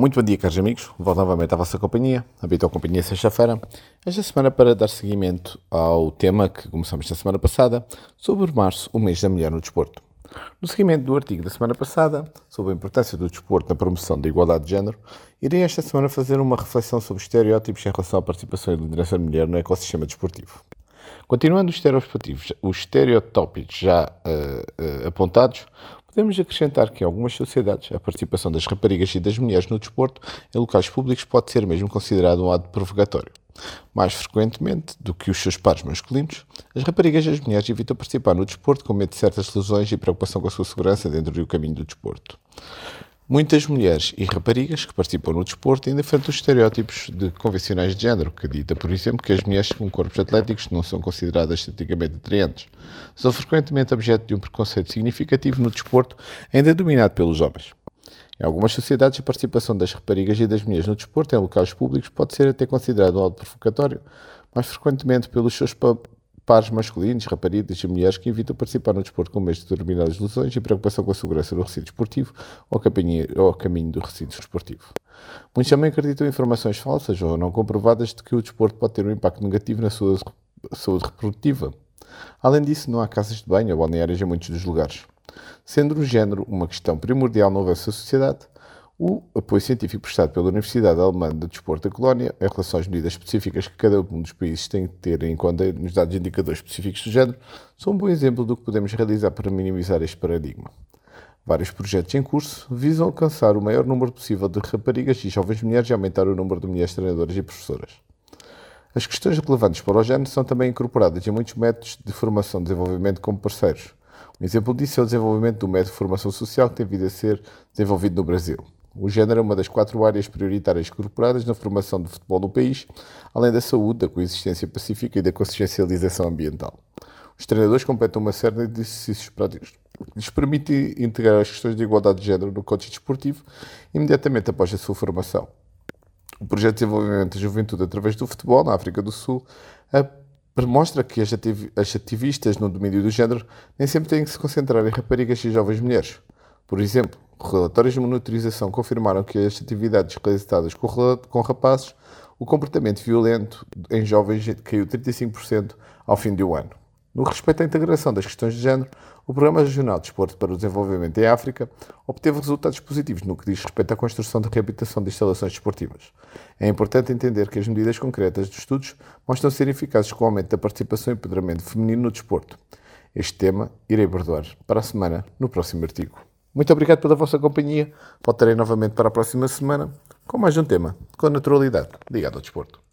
Muito bom dia, caros amigos. Volto novamente à vossa companhia, habitual companhia sexta-feira. Esta semana para dar seguimento ao tema que começamos na semana passada, sobre março, o mês da mulher no desporto. No seguimento do artigo da semana passada, sobre a importância do desporto na promoção da igualdade de género, irei esta semana fazer uma reflexão sobre estereótipos em relação à participação e liderança da mulher no ecossistema desportivo. Continuando os estereótipos, os estereotópicos já uh, uh, apontados, Podemos acrescentar que em algumas sociedades a participação das raparigas e das mulheres no desporto em locais públicos pode ser mesmo considerado um ato provocatório. Mais frequentemente do que os seus pares masculinos, as raparigas e as mulheres evitam participar no desporto com medo de certas lesões e preocupação com a sua segurança dentro do caminho do desporto. Muitas mulheres e raparigas que participam no desporto ainda enfrentam os estereótipos de convencionais de género, que dita, por exemplo, que as mulheres com corpos atléticos não são consideradas esteticamente atraentes. São frequentemente objeto de um preconceito significativo no desporto, ainda dominado pelos homens. Em algumas sociedades, a participação das raparigas e das mulheres no desporto em locais públicos pode ser até considerado algo provocatório, mais frequentemente pelos seus pares masculinos, raparigas e mulheres que evitam participar no desporto com medo de determinadas lesões e preocupação com a segurança do recinto esportivo ou, ou caminho do recinto esportivo. Muitos também acreditam em informações falsas ou não comprovadas de que o desporto pode ter um impacto negativo na sua saúde reprodutiva. Além disso, não há casas de banho ou balneários em muitos dos lugares. Sendo o género uma questão primordial na nossa sociedade, o apoio científico prestado pela Universidade Alemã de Desporto da Colónia em relação às medidas específicas que cada um dos países tem que ter em conta nos dados indicadores específicos do género são um bom exemplo do que podemos realizar para minimizar este paradigma. Vários projetos em curso visam alcançar o maior número possível de raparigas e jovens mulheres e aumentar o número de mulheres treinadoras e professoras. As questões relevantes para o género são também incorporadas em muitos métodos de formação e desenvolvimento como parceiros. Um exemplo disso é o desenvolvimento do método de formação social que tem vindo a ser desenvolvido no Brasil. O género é uma das quatro áreas prioritárias incorporadas na formação do futebol no país, além da saúde, da coexistência pacífica e da consciencialização ambiental. Os treinadores completam uma série de exercícios práticos que lhes permite integrar as questões de igualdade de género no código desportivo imediatamente após a sua formação. O projeto de desenvolvimento da juventude através do futebol na África do Sul mostra que as ativistas no domínio do género nem sempre têm que se concentrar em raparigas e jovens mulheres. Por exemplo, relatórios de monitorização confirmaram que as atividades realizadas com rapazes, o comportamento violento em jovens caiu 35% ao fim de um ano. No respeito à integração das questões de género, o Programa Regional de Desporto para o Desenvolvimento em África obteve resultados positivos no que diz respeito à construção e reabilitação de instalações desportivas. É importante entender que as medidas concretas dos estudos mostram ser eficazes com o aumento da participação e empoderamento feminino no desporto. Este tema irei abordar para a semana no próximo artigo. Muito obrigado pela vossa companhia. Voltarei novamente para a próxima semana com mais um tema, com naturalidade, ligado ao desporto.